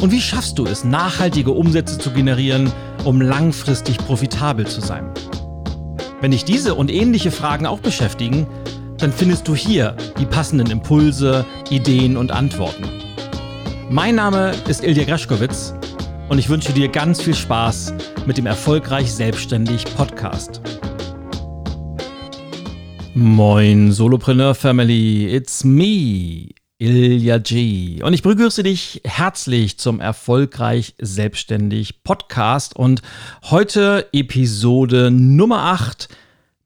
Und wie schaffst du es, nachhaltige Umsätze zu generieren, um langfristig profitabel zu sein? Wenn dich diese und ähnliche Fragen auch beschäftigen, dann findest du hier die passenden Impulse, Ideen und Antworten. Mein Name ist Ilja Greschkowitz und ich wünsche dir ganz viel Spaß mit dem Erfolgreich Selbstständig Podcast. Moin Solopreneur Family, it's me, Ilja G. Und ich begrüße dich herzlich zum Erfolgreich Selbstständig Podcast und heute Episode Nummer 8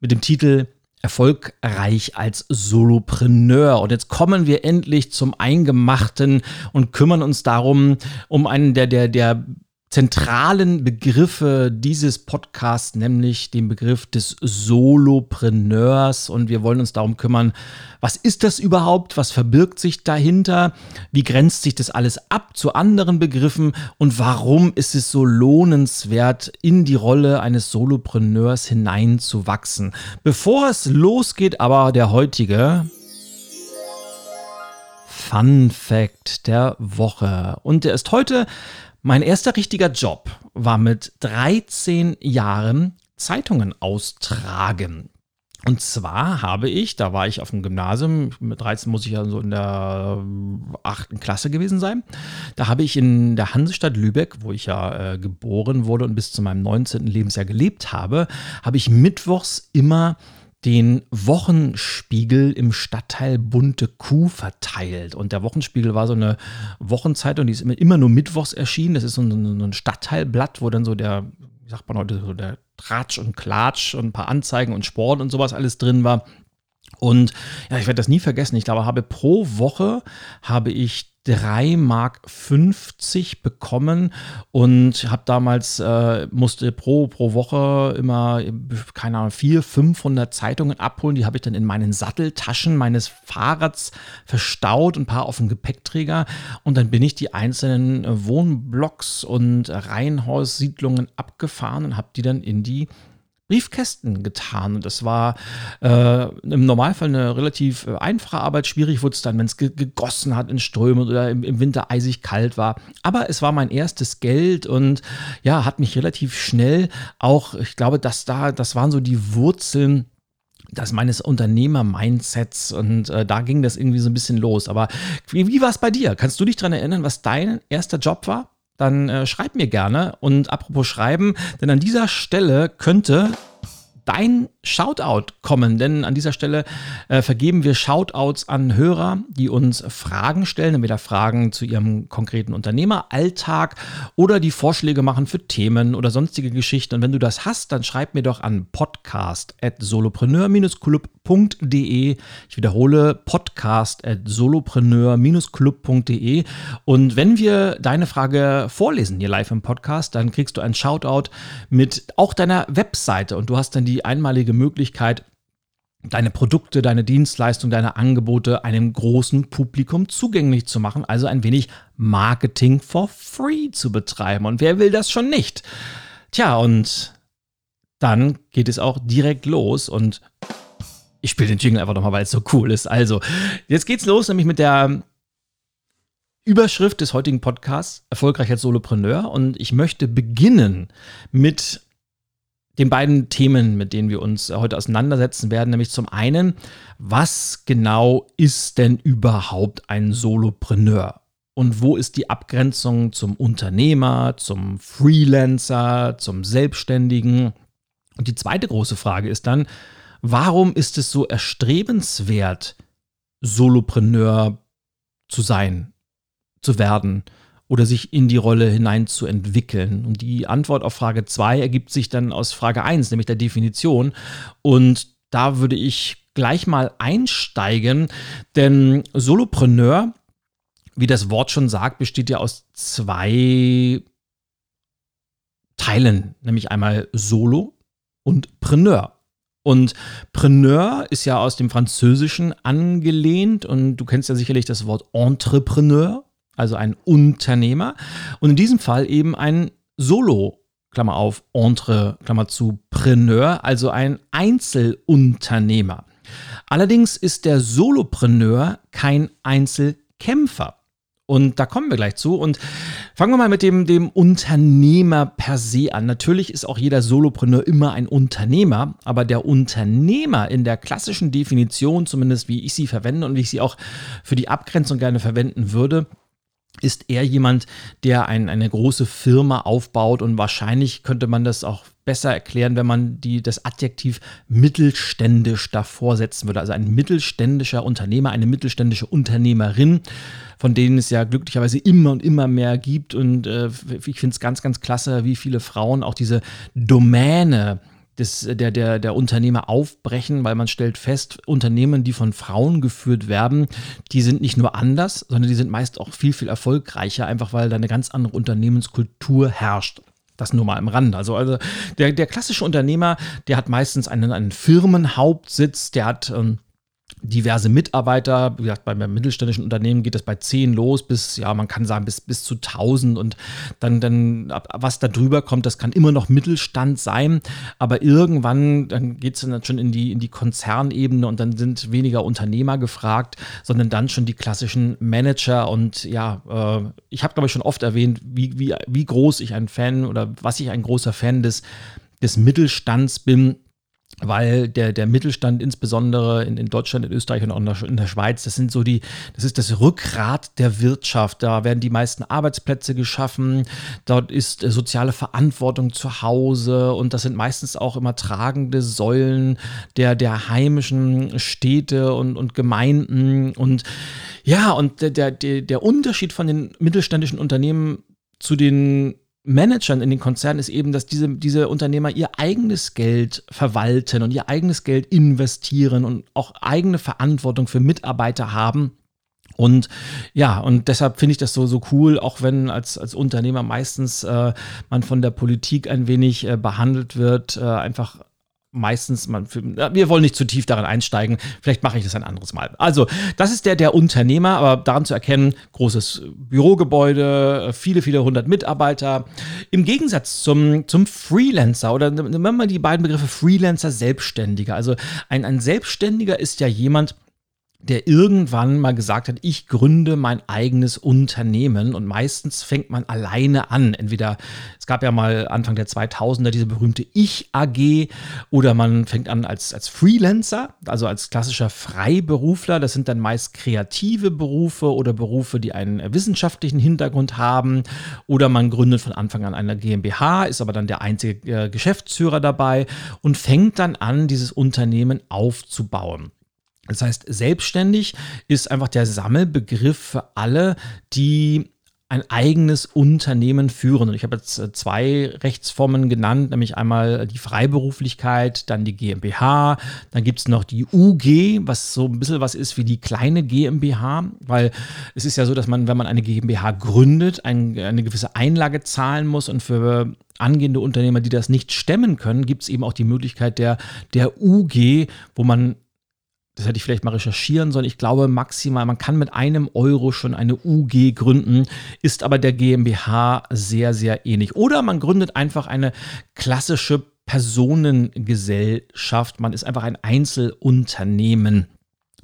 mit dem Titel Erfolgreich als Solopreneur. Und jetzt kommen wir endlich zum Eingemachten und kümmern uns darum, um einen der, der, der zentralen Begriffe dieses Podcasts, nämlich den Begriff des Solopreneurs. Und wir wollen uns darum kümmern, was ist das überhaupt? Was verbirgt sich dahinter? Wie grenzt sich das alles ab zu anderen Begriffen? Und warum ist es so lohnenswert, in die Rolle eines Solopreneurs hineinzuwachsen? Bevor es losgeht, aber der heutige Fun Fact der Woche. Und der ist heute mein erster richtiger Job war mit 13 Jahren Zeitungen austragen. Und zwar habe ich, da war ich auf dem Gymnasium, mit 13 muss ich ja so in der achten Klasse gewesen sein, da habe ich in der Hansestadt Lübeck, wo ich ja äh, geboren wurde und bis zu meinem 19. Lebensjahr gelebt habe, habe ich mittwochs immer den Wochenspiegel im Stadtteil Bunte Kuh verteilt. Und der Wochenspiegel war so eine Wochenzeitung, die ist immer, nur mittwochs erschienen. Das ist so ein, Stadtteilblatt, wo dann so der, wie sagt man heute, so der Tratsch und Klatsch und ein paar Anzeigen und Sport und sowas alles drin war. Und ja, ich werde das nie vergessen. Ich glaube, habe pro Woche habe ich 3 Mark 50 bekommen und habe damals äh, musste pro pro Woche immer keine Ahnung 4 500 Zeitungen abholen. Die habe ich dann in meinen Satteltaschen meines Fahrrads verstaut ein paar auf dem Gepäckträger. Und dann bin ich die einzelnen Wohnblocks und Reihenhaussiedlungen abgefahren und habe die dann in die Briefkästen getan. Und das war äh, im Normalfall eine relativ äh, einfache Arbeit. Schwierig wurde es dann, wenn es ge gegossen hat in Strömen oder im, im, Winter eisig kalt war. Aber es war mein erstes Geld und ja, hat mich relativ schnell auch, ich glaube, dass da, das waren so die Wurzeln das meines Unternehmer-Mindsets und äh, da ging das irgendwie so ein bisschen los. Aber wie, wie war es bei dir? Kannst du dich daran erinnern, was dein erster Job war? Dann äh, schreib mir gerne. Und apropos schreiben, denn an dieser Stelle könnte dein Shoutout kommen, denn an dieser Stelle äh, vergeben wir Shoutouts an Hörer, die uns Fragen stellen, entweder Fragen zu ihrem konkreten Unternehmeralltag oder die Vorschläge machen für Themen oder sonstige Geschichten. Und wenn du das hast, dann schreib mir doch an podcast@solopreneur-club.de. Ich wiederhole podcast@solopreneur-club.de. Und wenn wir deine Frage vorlesen hier live im Podcast, dann kriegst du ein Shoutout mit auch deiner Webseite und du hast dann die einmalige einmalige Möglichkeit, deine Produkte, deine Dienstleistungen, deine Angebote einem großen Publikum zugänglich zu machen, also ein wenig Marketing for free zu betreiben. Und wer will das schon nicht? Tja, und dann geht es auch direkt los und ich spiele den Jingle einfach nochmal, weil es so cool ist. Also, jetzt geht's los, nämlich mit der Überschrift des heutigen Podcasts, Erfolgreich als Solopreneur. Und ich möchte beginnen mit den beiden Themen, mit denen wir uns heute auseinandersetzen werden, nämlich zum einen, was genau ist denn überhaupt ein Solopreneur? Und wo ist die Abgrenzung zum Unternehmer, zum Freelancer, zum Selbstständigen? Und die zweite große Frage ist dann, warum ist es so erstrebenswert, Solopreneur zu sein, zu werden? Oder sich in die Rolle hinein zu entwickeln? Und die Antwort auf Frage 2 ergibt sich dann aus Frage 1, nämlich der Definition. Und da würde ich gleich mal einsteigen, denn Solopreneur wie das Wort schon sagt, besteht ja aus zwei Teilen, nämlich einmal Solo und Preneur. Und Preneur ist ja aus dem Französischen angelehnt und du kennst ja sicherlich das Wort Entrepreneur, also ein Unternehmer. Und in diesem Fall eben ein Solo, Klammer auf, Entre, Klammer zu, Preneur, also ein Einzelunternehmer. Allerdings ist der Solopreneur kein Einzelkämpfer. Und da kommen wir gleich zu. Und fangen wir mal mit dem, dem Unternehmer per se an. Natürlich ist auch jeder Solopreneur immer ein Unternehmer, aber der Unternehmer in der klassischen Definition, zumindest wie ich sie verwende und wie ich sie auch für die Abgrenzung gerne verwenden würde, ist er jemand, der ein, eine große Firma aufbaut und wahrscheinlich könnte man das auch besser erklären, wenn man die, das Adjektiv mittelständisch davor setzen würde. Also ein mittelständischer Unternehmer, eine mittelständische Unternehmerin, von denen es ja glücklicherweise immer und immer mehr gibt. Und äh, ich finde es ganz, ganz klasse, wie viele Frauen auch diese Domäne des, der, der, der Unternehmer aufbrechen, weil man stellt fest, Unternehmen, die von Frauen geführt werden, die sind nicht nur anders, sondern die sind meist auch viel, viel erfolgreicher, einfach weil da eine ganz andere Unternehmenskultur herrscht. Das nur mal im Rand. Also, also der, der klassische Unternehmer, der hat meistens einen, einen Firmenhauptsitz, der hat ähm, diverse Mitarbeiter. Wie gesagt, beim mittelständischen Unternehmen geht das bei 10 los bis, ja, man kann sagen, bis, bis zu 1000 und dann, dann, was da drüber kommt, das kann immer noch Mittelstand sein, aber irgendwann, dann geht es dann schon in die, in die Konzernebene und dann sind weniger Unternehmer gefragt, sondern dann schon die klassischen Manager und ja, äh, ich habe, glaube ich, schon oft erwähnt, wie, wie, wie groß ich ein Fan oder was ich ein großer Fan des, des Mittelstands bin weil der, der Mittelstand insbesondere in, in Deutschland, in Österreich und auch in der, in der, Schweiz, das sind so die, das ist das Rückgrat der Wirtschaft. Da werden die meisten Arbeitsplätze geschaffen, dort ist äh, soziale Verantwortung zu Hause und das sind meistens auch immer tragende Säulen der, der heimischen Städte und, und Gemeinden. Und ja, und der, der, der Unterschied von den mittelständischen Unternehmen zu den Managern in den Konzernen ist eben, dass diese, diese Unternehmer ihr eigenes Geld verwalten und ihr eigenes Geld investieren und auch eigene Verantwortung für Mitarbeiter haben. Und ja, und deshalb finde ich das so, so cool, auch wenn als, als Unternehmer meistens äh, man von der Politik ein wenig äh, behandelt wird, äh, einfach meistens, man, wir wollen nicht zu tief daran einsteigen, vielleicht mache ich das ein anderes Mal. Also, das ist der, der Unternehmer, aber daran zu erkennen, großes Bürogebäude, viele, viele hundert Mitarbeiter. Im Gegensatz zum, zum Freelancer oder nehmen wir mal die beiden Begriffe Freelancer, Selbstständiger. Also, ein, ein Selbstständiger ist ja jemand, der irgendwann mal gesagt hat, ich gründe mein eigenes Unternehmen und meistens fängt man alleine an. Entweder, es gab ja mal Anfang der 2000er diese berühmte Ich-AG oder man fängt an als, als Freelancer, also als klassischer Freiberufler. Das sind dann meist kreative Berufe oder Berufe, die einen wissenschaftlichen Hintergrund haben oder man gründet von Anfang an eine GmbH, ist aber dann der einzige äh, Geschäftsführer dabei und fängt dann an, dieses Unternehmen aufzubauen. Das heißt, selbstständig ist einfach der Sammelbegriff für alle, die ein eigenes Unternehmen führen. Und ich habe jetzt äh, zwei Rechtsformen genannt, nämlich einmal die Freiberuflichkeit, dann die GmbH, dann gibt es noch die UG, was so ein bisschen was ist wie die kleine GmbH, weil es ist ja so, dass man, wenn man eine GmbH gründet, ein, eine gewisse Einlage zahlen muss und für angehende Unternehmer, die das nicht stemmen können, gibt es eben auch die Möglichkeit der, der UG, wo man das hätte ich vielleicht mal recherchieren sollen. Ich glaube maximal, man kann mit einem Euro schon eine UG gründen, ist aber der GmbH sehr, sehr ähnlich. Oder man gründet einfach eine klassische Personengesellschaft. Man ist einfach ein Einzelunternehmen.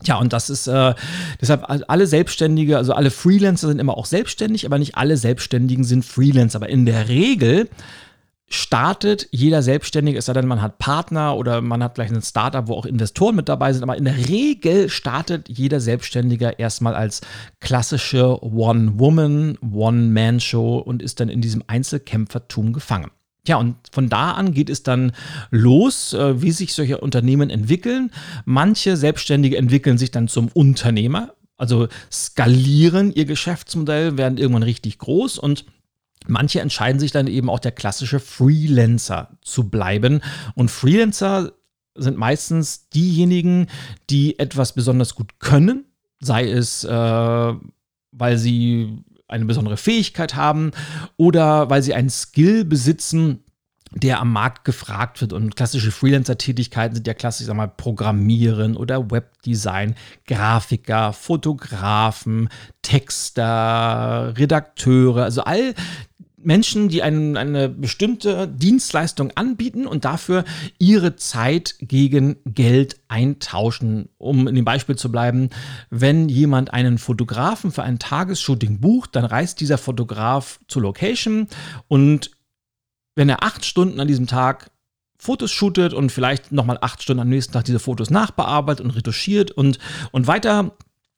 Ja, und das ist äh, deshalb alle Selbstständige, also alle Freelancer sind immer auch selbstständig, aber nicht alle Selbstständigen sind Freelancer. Aber in der Regel startet jeder Selbstständige, es sei denn, man hat Partner oder man hat gleich ein Startup, wo auch Investoren mit dabei sind, aber in der Regel startet jeder Selbstständige erstmal als klassische One-Woman, One-Man-Show und ist dann in diesem Einzelkämpfertum gefangen. Ja, und von da an geht es dann los, äh, wie sich solche Unternehmen entwickeln. Manche Selbstständige entwickeln sich dann zum Unternehmer, also skalieren ihr Geschäftsmodell, werden irgendwann richtig groß und Manche entscheiden sich dann eben auch der klassische Freelancer zu bleiben. Und Freelancer sind meistens diejenigen, die etwas besonders gut können, sei es äh, weil sie eine besondere Fähigkeit haben oder weil sie einen Skill besitzen, der am Markt gefragt wird. Und klassische Freelancer-Tätigkeiten sind ja klassisch, sag mal, Programmieren oder Webdesign, Grafiker, Fotografen, Texter, Redakteure, also all Menschen, die einen, eine bestimmte Dienstleistung anbieten und dafür ihre Zeit gegen Geld eintauschen. Um in dem Beispiel zu bleiben, wenn jemand einen Fotografen für ein Tagesshooting bucht, dann reist dieser Fotograf zur Location und wenn er acht Stunden an diesem Tag Fotos shootet und vielleicht nochmal acht Stunden am nächsten Tag diese Fotos nachbearbeitet und retuschiert und, und weiter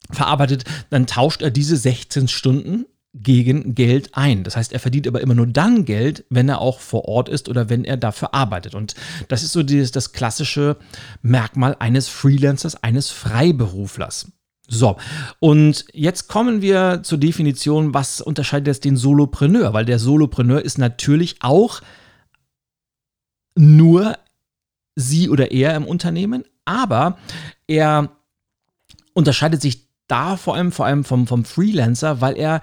verarbeitet, dann tauscht er diese 16 Stunden gegen Geld ein. Das heißt, er verdient aber immer nur dann Geld, wenn er auch vor Ort ist oder wenn er dafür arbeitet. Und das ist so dieses, das klassische Merkmal eines Freelancers, eines Freiberuflers. So, und jetzt kommen wir zur Definition, was unterscheidet jetzt den Solopreneur? Weil der Solopreneur ist natürlich auch nur sie oder er im Unternehmen, aber er unterscheidet sich da vor allem, vor allem vom, vom Freelancer, weil er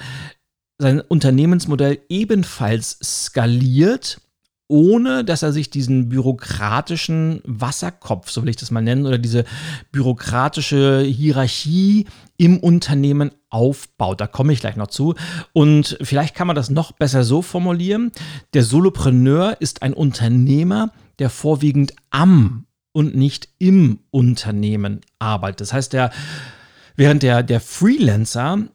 sein Unternehmensmodell ebenfalls skaliert, ohne dass er sich diesen bürokratischen Wasserkopf, so will ich das mal nennen, oder diese bürokratische Hierarchie im Unternehmen aufbaut. Da komme ich gleich noch zu. Und vielleicht kann man das noch besser so formulieren. Der Solopreneur ist ein Unternehmer, der vorwiegend am und nicht im Unternehmen arbeitet. Das heißt, der, während der, der Freelancer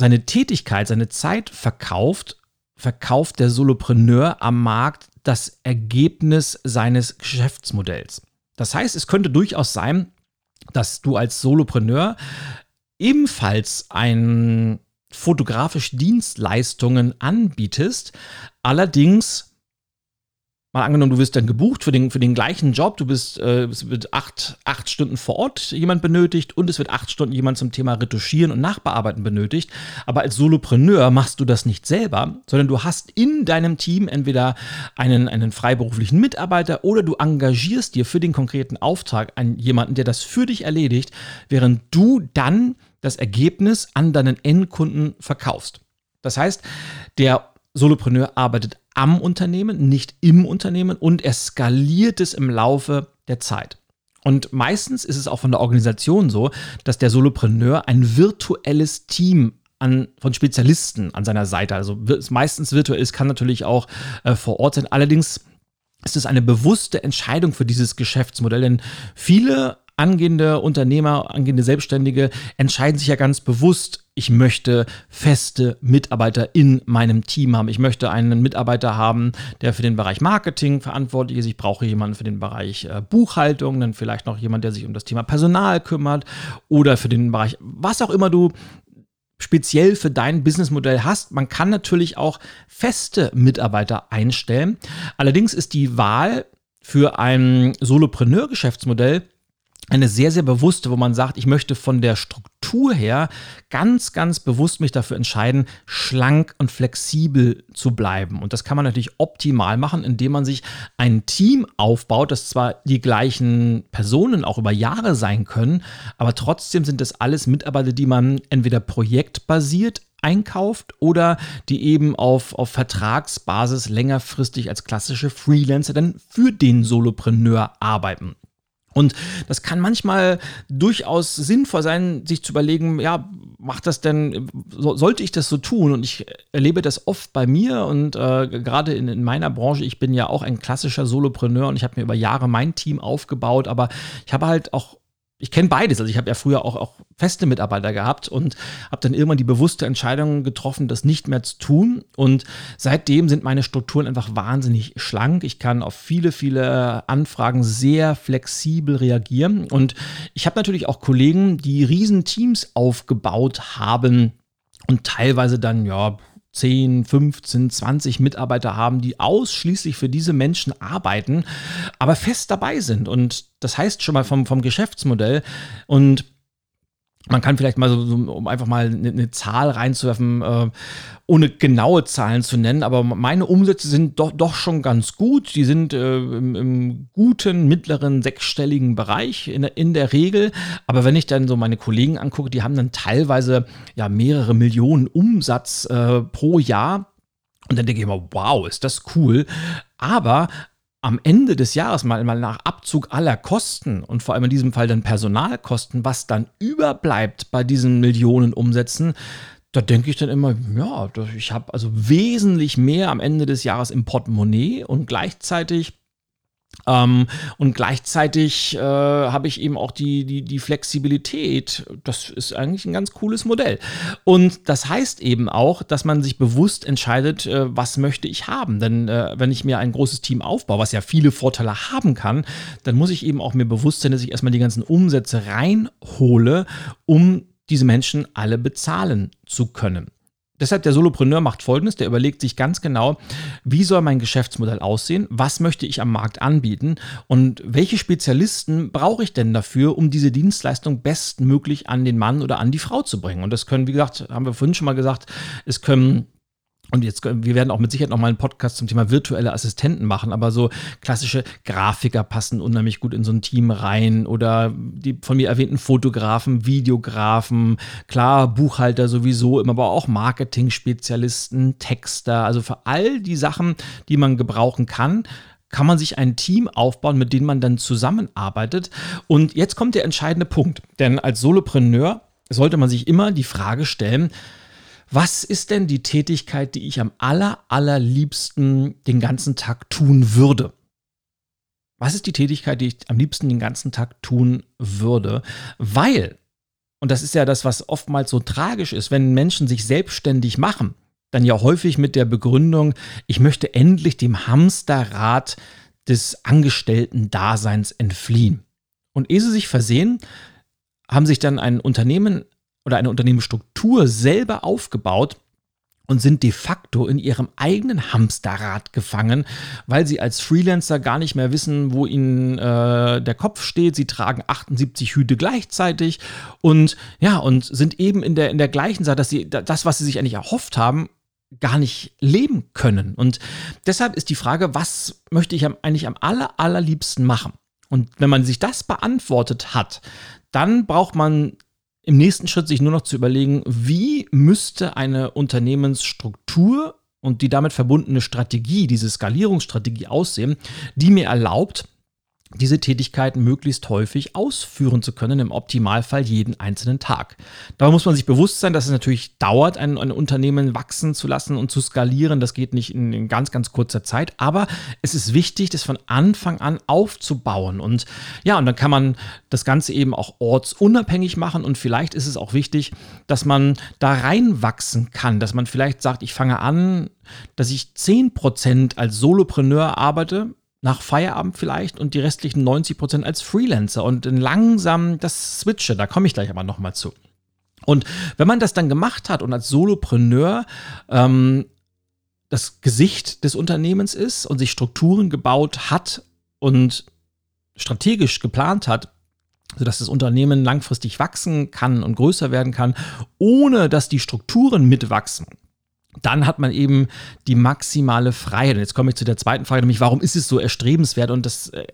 seine Tätigkeit, seine Zeit verkauft, verkauft der Solopreneur am Markt das Ergebnis seines Geschäftsmodells. Das heißt, es könnte durchaus sein, dass du als Solopreneur ebenfalls ein fotografisch Dienstleistungen anbietest, allerdings mal angenommen, du wirst dann gebucht für den, für den gleichen Job, du bist, äh, es wird acht, acht Stunden vor Ort jemand benötigt und es wird acht Stunden jemand zum Thema Retuschieren und Nachbearbeiten benötigt. Aber als Solopreneur machst du das nicht selber, sondern du hast in deinem Team entweder einen, einen freiberuflichen Mitarbeiter oder du engagierst dir für den konkreten Auftrag einen, jemanden, der das für dich erledigt, während du dann das Ergebnis an deinen Endkunden verkaufst. Das heißt, der Solopreneur arbeitet am Unternehmen, nicht im Unternehmen und er skaliert es im Laufe der Zeit. Und meistens ist es auch von der Organisation so, dass der Solopreneur ein virtuelles Team an, von Spezialisten an seiner Seite, also meistens virtuell ist, kann natürlich auch äh, vor Ort sein. Allerdings ist es eine bewusste Entscheidung für dieses Geschäftsmodell, denn viele angehende Unternehmer, angehende Selbstständige entscheiden sich ja ganz bewusst, ich möchte feste Mitarbeiter in meinem Team haben. Ich möchte einen Mitarbeiter haben, der für den Bereich Marketing verantwortlich ist. Ich brauche jemanden für den Bereich äh, Buchhaltung, dann vielleicht noch jemand, der sich um das Thema Personal kümmert oder für den Bereich, was auch immer du speziell für dein Businessmodell hast. Man kann natürlich auch feste Mitarbeiter einstellen. Allerdings ist die Wahl für ein Solopreneur-Geschäftsmodell eine sehr, sehr bewusste, wo man sagt, ich möchte von der Struktur her ganz, ganz bewusst mich dafür entscheiden, schlank und flexibel zu bleiben. Und das kann man natürlich optimal machen, indem man sich ein Team aufbaut, das zwar die gleichen Personen auch über Jahre sein können, aber trotzdem sind das alles Mitarbeiter, die man entweder projektbasiert einkauft oder die eben auf, auf Vertragsbasis längerfristig als klassische Freelancer dann für den Solopreneur arbeiten. Und das kann manchmal durchaus sinnvoll sein, sich zu überlegen, ja, macht das denn, so, sollte ich das so tun? Und ich erlebe das oft bei mir und äh, gerade in, in, meiner Branche, ich bin ja auch ein klassischer Solopreneur und ich habe mir über Jahre mein Team aufgebaut, aber ich habe halt auch ich kenne beides. Also ich habe ja früher auch, auch feste Mitarbeiter gehabt und habe dann irgendwann die bewusste Entscheidung getroffen, das nicht mehr zu tun. Und seitdem sind meine Strukturen einfach wahnsinnig schlank. Ich kann auf viele, viele Anfragen sehr flexibel reagieren. Und ich habe natürlich auch Kollegen, die Riesenteams aufgebaut haben und teilweise dann, ja, 10, 15, 20 Mitarbeiter haben, die ausschließlich für diese Menschen arbeiten, aber fest dabei sind. Und das heißt schon mal vom, vom Geschäftsmodell. Und Man kann vielleicht mal so, um einfach mal eine, eine Zahl reinzuwerfen, äh, ohne genaue Zahlen zu nennen, aber meine Umsätze sind doch, doch schon ganz gut. Die sind äh, im, im, guten, mittleren, sechsstelligen Bereich in, in, der Regel. Aber wenn ich dann so meine Kollegen angucke, die haben dann teilweise ja mehrere Millionen Umsatz äh, pro Jahr. Und dann denke ich immer, wow, ist das cool. Aber am Ende des Jahres mal, mal nach Abzug aller Kosten und vor allem in diesem Fall dann Personalkosten, was dann überbleibt bei diesen Millionen Umsätzen, da denke ich dann immer, ja, ich habe also wesentlich mehr am Ende des Jahres im Portemonnaie und gleichzeitig ähm, und gleichzeitig äh, habe ich eben auch die, die, die Flexibilität. Das ist eigentlich ein ganz cooles Modell. Und das heißt eben auch, dass man sich bewusst entscheidet, äh, was möchte ich haben. Denn äh, wenn ich mir ein großes Team aufbaue, was ja viele Vorteile haben kann, dann muss ich eben auch mir bewusst sein, dass ich erstmal die ganzen Umsätze reinhole, um diese Menschen alle bezahlen zu können. Deshalb der Solopreneur macht folgendes, der überlegt sich ganz genau, wie soll mein Geschäftsmodell aussehen, was möchte ich am Markt anbieten und welche Spezialisten brauche ich denn dafür, um diese Dienstleistung bestmöglich an den Mann oder an die Frau zu bringen. Und das können, wie gesagt, haben wir vorhin schon mal gesagt, es können und jetzt, wir werden auch mit Sicherheit noch mal einen Podcast zum Thema virtuelle Assistenten machen, aber so klassische Grafiker passen unheimlich gut in so ein Team rein oder die von mir erwähnten Fotografen, Videografen, klar, Buchhalter sowieso, immer, aber auch Marketing-Spezialisten, Texter, also für all die Sachen, die man gebrauchen kann, kann man sich ein Team aufbauen, mit dem man dann zusammenarbeitet. Und jetzt kommt der entscheidende Punkt, denn als Solopreneur sollte man sich immer die Frage stellen, was ist denn die Tätigkeit, die ich am aller, allerliebsten den ganzen Tag tun würde? Was ist die Tätigkeit, die ich am liebsten den ganzen Tag tun würde? Weil, und das ist ja das, was oftmals so tragisch ist, wenn Menschen sich selbstständig machen, dann ja häufig mit der Begründung, ich möchte endlich dem Hamsterrad des Angestellten-Daseins entfliehen. Und ehe sie sich versehen, haben sich dann ein Unternehmen oder eine Unternehmensstruktur selber aufgebaut und sind de facto in ihrem eigenen Hamsterrad gefangen, weil sie als Freelancer gar nicht mehr wissen, wo ihnen äh, der Kopf steht. Sie tragen 78 Hüte gleichzeitig und ja, und sind eben in der, in der gleichen Sache, dass sie das, was sie sich eigentlich erhofft haben, gar nicht leben können. Und deshalb ist die Frage, was möchte ich eigentlich am aller, allerliebsten machen? Und wenn man sich das beantwortet hat, dann braucht man im nächsten Schritt sich nur noch zu überlegen, wie müsste eine Unternehmensstruktur und die damit verbundene Strategie, diese Skalierungsstrategie aussehen, die mir erlaubt, diese Tätigkeiten möglichst häufig ausführen zu können, im Optimalfall jeden einzelnen Tag. Dabei muss man sich bewusst sein, dass es natürlich dauert, ein, ein Unternehmen wachsen zu lassen und zu skalieren. Das geht nicht in, in, ganz, ganz kurzer Zeit, aber es ist wichtig, das von Anfang an aufzubauen. Und ja, und dann kann man das Ganze eben auch ortsunabhängig machen und vielleicht ist es auch wichtig, dass man da reinwachsen kann, dass man vielleicht sagt, ich fange an, dass ich 10% als Solopreneur arbeite, nach Feierabend vielleicht und die restlichen 90 Prozent als Freelancer und langsam das switche. Da komme ich gleich aber nochmal zu. Und wenn man das dann gemacht hat und als Solopreneur ähm, das Gesicht des Unternehmens ist und sich Strukturen gebaut hat und strategisch geplant hat, sodass das Unternehmen langfristig wachsen kann und größer werden kann, ohne dass die Strukturen mitwachsen, dann hat man eben die maximale Freiheit. Und jetzt komme ich zu der zweiten Frage, nämlich warum ist es so erstrebenswert? Und das äh,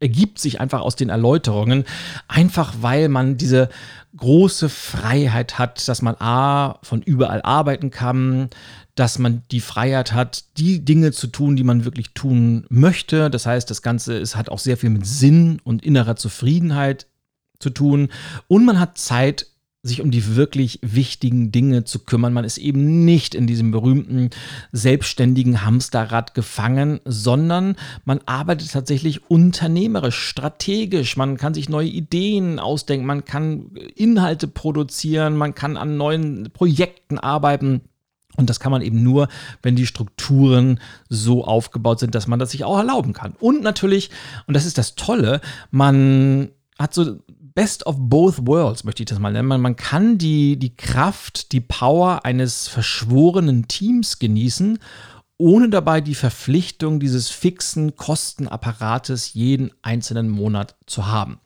ergibt sich einfach aus den Erläuterungen, einfach weil man diese große Freiheit hat, dass man A, von überall arbeiten kann, dass man die Freiheit hat, die Dinge zu tun, die man wirklich tun möchte. Das heißt, das Ganze ist, hat auch sehr viel mit Sinn und innerer Zufriedenheit zu tun. Und man hat Zeit sich um die wirklich wichtigen Dinge zu kümmern. Man ist eben nicht in diesem berühmten selbstständigen Hamsterrad gefangen, sondern man arbeitet tatsächlich unternehmerisch, strategisch. Man kann sich neue Ideen ausdenken, man kann Inhalte produzieren, man kann an neuen Projekten arbeiten. Und das kann man eben nur, wenn die Strukturen so aufgebaut sind, dass man das sich auch erlauben kann. Und natürlich, und das ist das Tolle, man hat so Best of both worlds, möchte ich das mal nennen. Man kann die, die Kraft, die Power eines verschworenen Teams genießen, ohne dabei die Verpflichtung dieses fixen Kostenapparates jeden einzelnen Monat zu haben.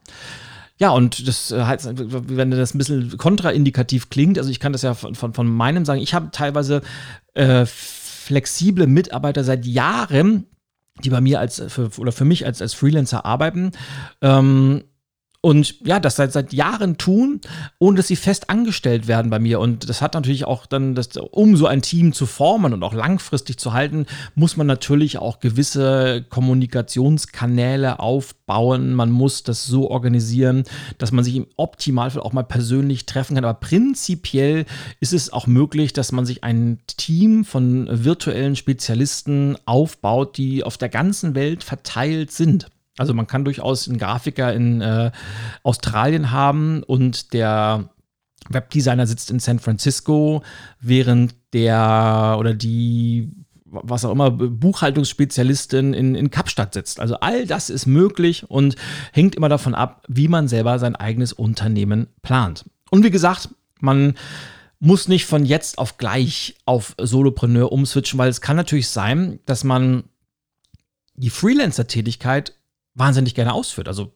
ja, und das heißt, wenn das ein bisschen kontraindikativ klingt, also ich kann das ja von, von, von meinem sagen, ich habe teilweise äh, flexible Mitarbeiter seit Jahren, die bei mir als für, oder für mich als, als Freelancer arbeiten. Ähm, und ja, das seit, seit Jahren tun, ohne dass sie fest angestellt werden bei mir. Und das hat natürlich auch dann, das, um so ein Team zu formen und auch langfristig zu halten, muss man natürlich auch gewisse Kommunikationskanäle aufbauen. Man muss das so organisieren, dass man sich im Optimalfall auch mal persönlich treffen kann. Aber prinzipiell ist es auch möglich, dass man sich ein Team von virtuellen Spezialisten aufbaut, die auf der ganzen Welt verteilt sind. Also man kann durchaus einen Grafiker in äh, Australien haben und der Webdesigner sitzt in San Francisco, während der oder die was auch immer, Buchhaltungsspezialistin in, in Kapstadt sitzt. Also all das ist möglich und hängt immer davon ab, wie man selber sein eigenes Unternehmen plant. Und wie gesagt, man muss nicht von jetzt auf gleich auf Solopreneur umswitchen, weil es kann natürlich sein, dass man die Freelancer-Tätigkeit wahnsinnig gerne ausführt. Also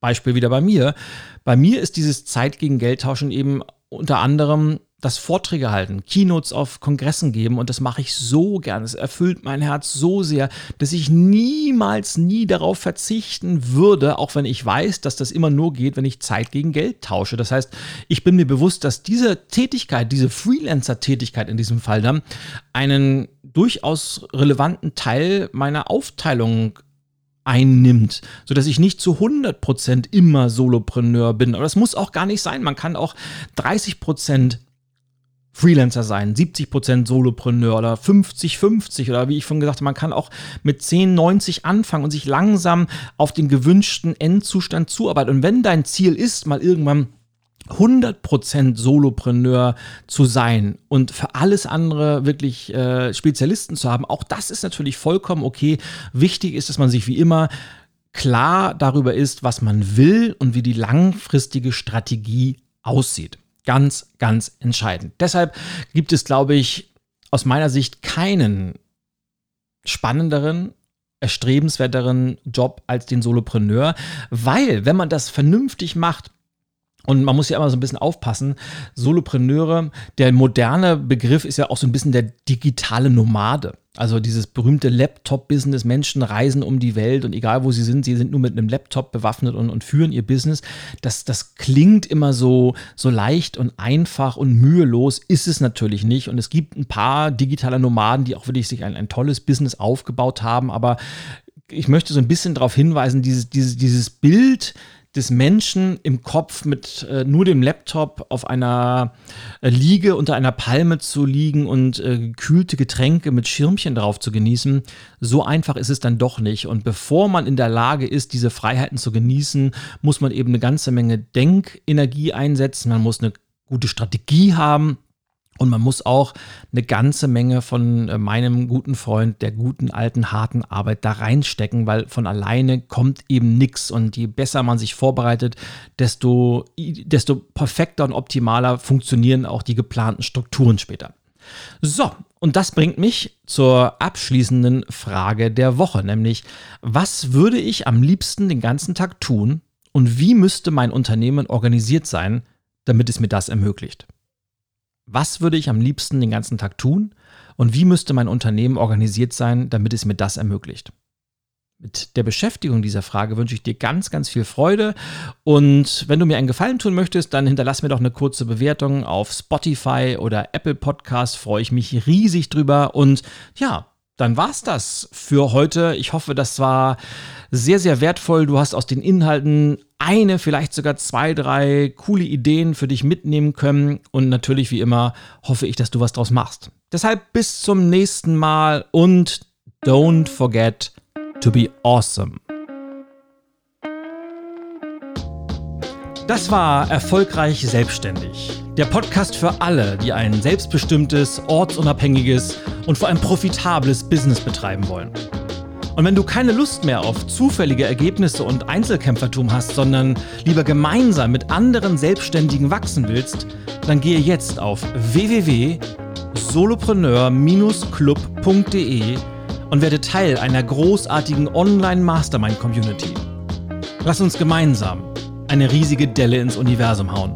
Beispiel wieder bei mir. Bei mir ist dieses Zeit gegen Geld tauschen eben unter anderem das Vorträge halten, Keynotes auf Kongressen geben und das mache ich so gern. Es erfüllt mein Herz so sehr, dass ich niemals nie darauf verzichten würde, auch wenn ich weiß, dass das immer nur geht, wenn ich Zeit gegen Geld tausche. Das heißt, ich bin mir bewusst, dass diese Tätigkeit, diese Freelancer-Tätigkeit in diesem Fall dann einen durchaus relevanten Teil meiner Aufteilung einnimmt, sodass ich nicht zu 100% immer Solopreneur bin. Aber das muss auch gar nicht sein. Man kann auch 30% Freelancer sein, 70% Solopreneur oder 50-50 oder wie ich schon gesagt habe, man kann auch mit 10, 90 anfangen und sich langsam auf den gewünschten Endzustand zuarbeiten. Und wenn dein Ziel ist, mal irgendwann 100% Solopreneur zu sein und für alles andere wirklich äh, Spezialisten zu haben, auch das ist natürlich vollkommen okay. Wichtig ist, dass man sich wie immer klar darüber ist, was man will und wie die langfristige Strategie aussieht. Ganz, ganz entscheidend. Deshalb gibt es, glaube ich, aus meiner Sicht keinen spannenderen erstrebenswerteren Job als den Solopreneur, weil wenn man das vernünftig macht, und man muss ja immer so ein bisschen aufpassen. Solopreneure, der moderne Begriff ist ja auch so ein bisschen der digitale Nomade. Also dieses berühmte Laptop-Business. Menschen reisen um die Welt und egal wo sie sind, sie sind nur mit einem Laptop bewaffnet und, und führen ihr Business. Das, das klingt immer so, so leicht und einfach und mühelos, ist es natürlich nicht. Und es gibt ein paar digitale Nomaden, die auch wirklich sich ein, ein tolles Business aufgebaut haben. Aber ich möchte so ein bisschen darauf hinweisen, dieses, dieses, dieses Bild, des Menschen im Kopf mit äh, nur dem Laptop auf einer äh, Liege unter einer Palme zu liegen und äh, gekühlte Getränke mit Schirmchen drauf zu genießen, so einfach ist es dann doch nicht. Und bevor man in der Lage ist, diese Freiheiten zu genießen, muss man eben eine ganze Menge Denkenergie einsetzen, man muss eine gute Strategie haben, und man muss auch eine ganze Menge von äh, meinem guten Freund, der guten alten harten Arbeit da reinstecken, weil von alleine kommt eben nichts. Und je besser man sich vorbereitet, desto, desto perfekter und optimaler funktionieren auch die geplanten Strukturen später. So, und das bringt mich zur abschließenden Frage der Woche, nämlich was würde ich am liebsten den ganzen Tag tun und wie müsste mein Unternehmen organisiert sein, damit es mir das ermöglicht? Was würde ich am liebsten den ganzen Tag tun und wie müsste mein Unternehmen organisiert sein, damit es mir das ermöglicht? Mit der Beschäftigung dieser Frage wünsche ich dir ganz, ganz viel Freude. Und wenn du mir einen Gefallen tun möchtest, dann hinterlass mir doch eine kurze Bewertung auf Spotify oder Apple Podcast. Freue ich mich riesig drüber. Und ja, dann war's das für heute. Ich hoffe, das war sehr, sehr wertvoll. Du hast aus den Inhalten eine, vielleicht sogar zwei, drei coole Ideen für dich mitnehmen können. Und natürlich, wie immer, hoffe ich, dass du was draus machst. Deshalb bis zum nächsten Mal und don't forget to be awesome. Das war Erfolgreich Selbstständig. Der Podcast für alle, die ein selbstbestimmtes, ortsunabhängiges und vor allem profitables Business betreiben wollen. Und wenn du keine Lust mehr auf zufällige Ergebnisse und Einzelkämpfertum hast, sondern lieber gemeinsam mit anderen Selbstständigen wachsen willst, dann gehe jetzt auf www.solopreneur-club.de und werde Teil einer großartigen Online-Mastermind-Community. Lass uns gemeinsam eine riesige Delle ins Universum hauen.